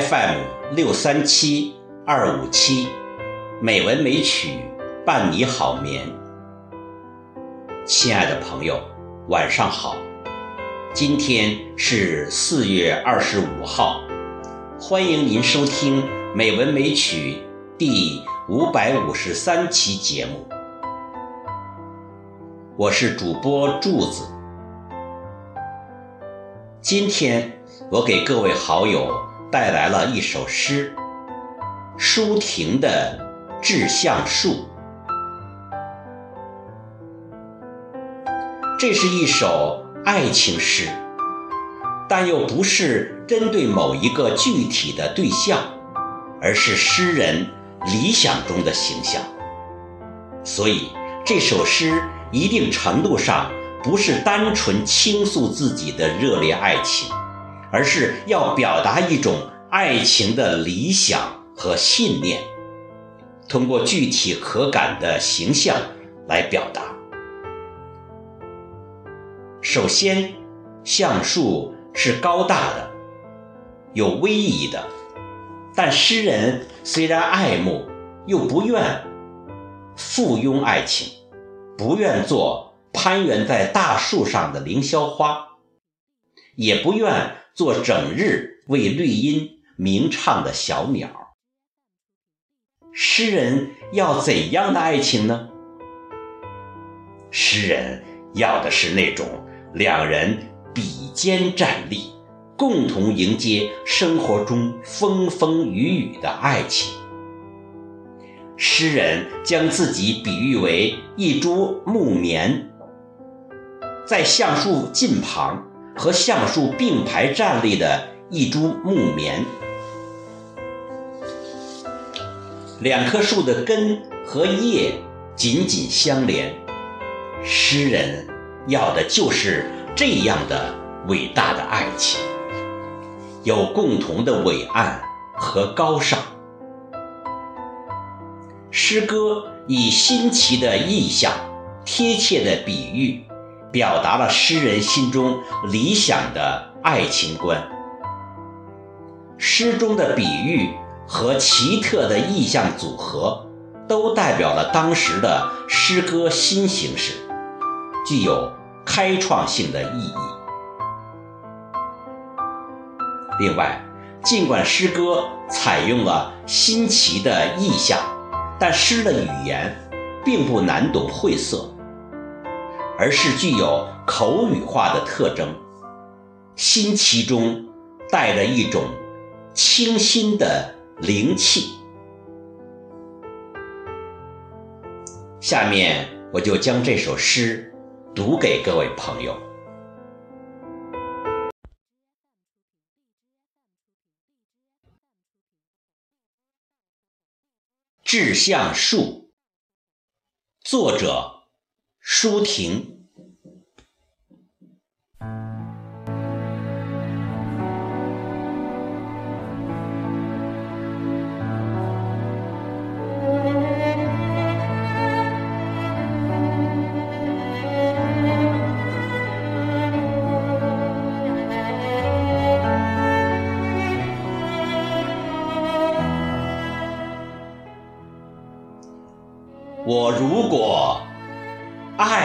FM 六三七二五七，美文美曲伴你好眠。亲爱的朋友，晚上好，今天是四月二十五号，欢迎您收听《美文美曲》第五百五十三期节目，我是主播柱子。今天我给各位好友带来了一首诗，舒婷的《致橡树》。这是一首爱情诗，但又不是针对某一个具体的对象，而是诗人理想中的形象。所以这首诗一定程度上不是单纯倾诉自己的热烈爱情，而是要表达一种爱情的理想和信念，通过具体可感的形象来表达。首先，橡树是高大的，有威仪的，但诗人虽然爱慕，又不愿附庸爱情，不愿做攀援在大树上的凌霄花，也不愿做整日为绿荫鸣唱的小鸟。诗人要怎样的爱情呢？诗人要的是那种。两人比肩站立，共同迎接生活中风风雨雨的爱情。诗人将自己比喻为一株木棉，在橡树近旁和橡树并排站立的一株木棉，两棵树的根和叶紧紧相连。诗人。要的就是这样的伟大的爱情，有共同的伟岸和高尚。诗歌以新奇的意象、贴切的比喻，表达了诗人心中理想的爱情观。诗中的比喻和奇特的意象组合，都代表了当时的诗歌新形式。具有开创性的意义。另外，尽管诗歌采用了新奇的意象，但诗的语言并不难懂晦涩，而是具有口语化的特征。新奇中带着一种清新的灵气。下面我就将这首诗。读给各位朋友，《致橡树》，作者舒婷。我如果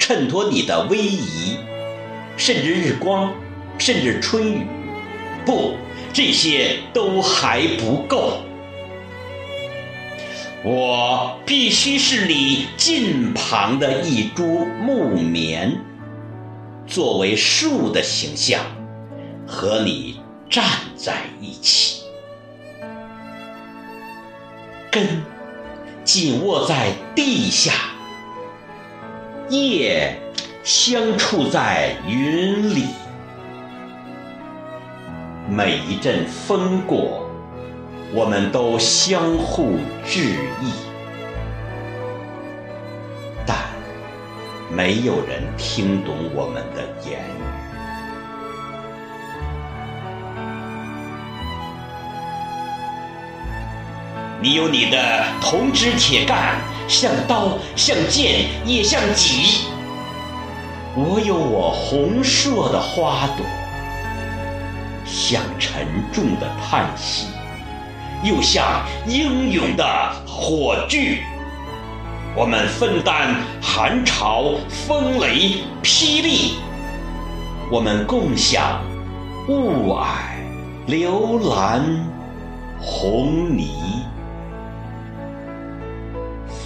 衬托你的威仪，甚至日光，甚至春雨，不，这些都还不够。我必须是你近旁的一株木棉，作为树的形象，和你站在一起，根紧握在地下。夜相处在云里，每一阵风过，我们都相互致意，但没有人听懂我们的言语。你有你的铜枝铁干，像刀，像剑，也像戟；我有我红硕的花朵，像沉重的叹息，又像英勇的火炬。我们分担寒潮、风雷、霹雳，我们共享雾霭、流岚、红霓。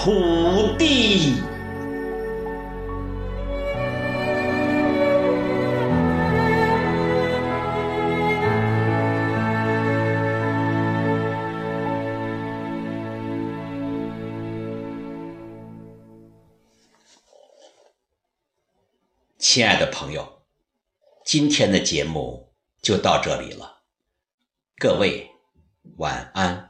土地，亲爱的朋友，今天的节目就到这里了，各位晚安。